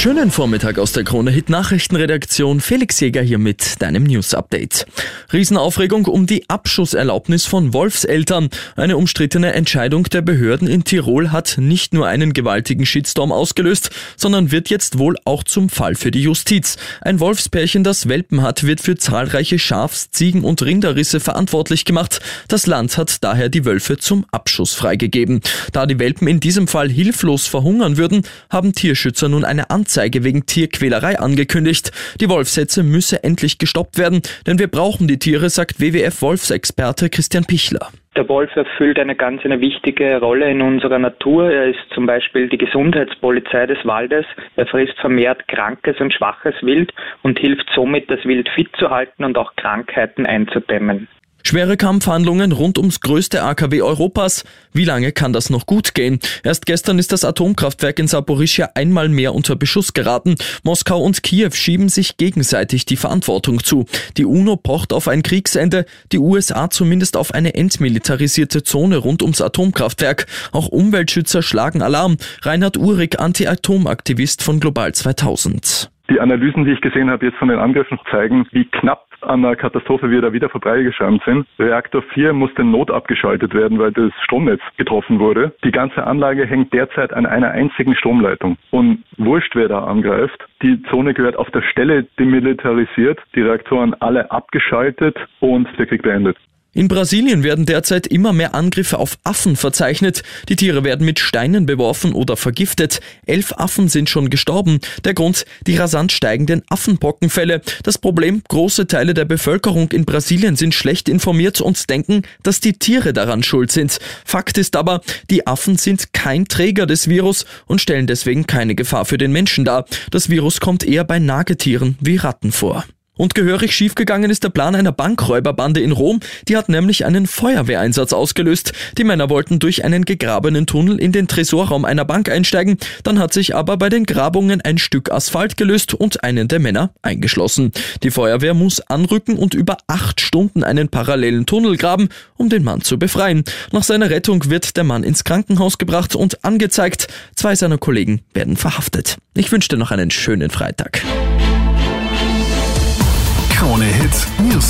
Schönen Vormittag aus der Krone Hit Nachrichtenredaktion. Felix Jäger hier mit deinem News Update. Riesenaufregung um die Abschusserlaubnis von Wolfseltern. Eine umstrittene Entscheidung der Behörden in Tirol hat nicht nur einen gewaltigen Shitstorm ausgelöst, sondern wird jetzt wohl auch zum Fall für die Justiz. Ein Wolfspärchen, das Welpen hat, wird für zahlreiche Schafs-, Ziegen- und Rinderrisse verantwortlich gemacht. Das Land hat daher die Wölfe zum Abschuss freigegeben. Da die Welpen in diesem Fall hilflos verhungern würden, haben Tierschützer nun eine Anzeige wegen Tierquälerei angekündigt. Die Wolfshetze müsse endlich gestoppt werden, denn wir brauchen die Tiere, sagt WWF-Wolfsexperte Christian Pichler. Der Wolf erfüllt eine ganz eine wichtige Rolle in unserer Natur. Er ist zum Beispiel die Gesundheitspolizei des Waldes. Er frisst vermehrt krankes und schwaches Wild und hilft somit, das Wild fit zu halten und auch Krankheiten einzudämmen. Schwere Kampfhandlungen rund ums größte AKW Europas. Wie lange kann das noch gut gehen? Erst gestern ist das Atomkraftwerk in Saporischia einmal mehr unter Beschuss geraten. Moskau und Kiew schieben sich gegenseitig die Verantwortung zu. Die UNO pocht auf ein Kriegsende, die USA zumindest auf eine entmilitarisierte Zone rund ums Atomkraftwerk. Auch Umweltschützer schlagen Alarm. Reinhard Uhrig, Anti-Atom-Aktivist von Global 2000. Die Analysen, die ich gesehen habe, jetzt von den Angriffen zeigen, wie knapp an der Katastrophe wir da wieder vorbeigeschrammt sind. Reaktor 4 musste notabgeschaltet werden, weil das Stromnetz getroffen wurde. Die ganze Anlage hängt derzeit an einer einzigen Stromleitung. Und wurscht, wer da angreift, die Zone gehört auf der Stelle demilitarisiert, die Reaktoren alle abgeschaltet und der Krieg beendet. In Brasilien werden derzeit immer mehr Angriffe auf Affen verzeichnet. Die Tiere werden mit Steinen beworfen oder vergiftet. Elf Affen sind schon gestorben. Der Grund, die rasant steigenden Affenpockenfälle. Das Problem, große Teile der Bevölkerung in Brasilien sind schlecht informiert und denken, dass die Tiere daran schuld sind. Fakt ist aber, die Affen sind kein Träger des Virus und stellen deswegen keine Gefahr für den Menschen dar. Das Virus kommt eher bei Nagetieren wie Ratten vor. Und gehörig schiefgegangen ist der Plan einer Bankräuberbande in Rom. Die hat nämlich einen Feuerwehreinsatz ausgelöst. Die Männer wollten durch einen gegrabenen Tunnel in den Tresorraum einer Bank einsteigen. Dann hat sich aber bei den Grabungen ein Stück Asphalt gelöst und einen der Männer eingeschlossen. Die Feuerwehr muss anrücken und über acht Stunden einen parallelen Tunnel graben, um den Mann zu befreien. Nach seiner Rettung wird der Mann ins Krankenhaus gebracht und angezeigt. Zwei seiner Kollegen werden verhaftet. Ich wünsche dir noch einen schönen Freitag.